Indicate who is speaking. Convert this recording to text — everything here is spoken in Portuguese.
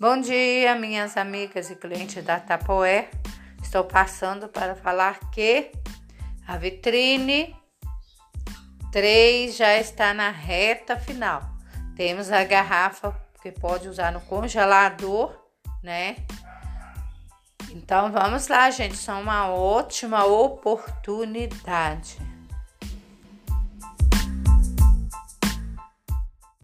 Speaker 1: Bom dia, minhas amigas e clientes da Tapoé. Estou passando para falar que a vitrine 3 já está na reta final. Temos a garrafa que pode usar no congelador, né? Então vamos lá, gente. São é uma ótima oportunidade.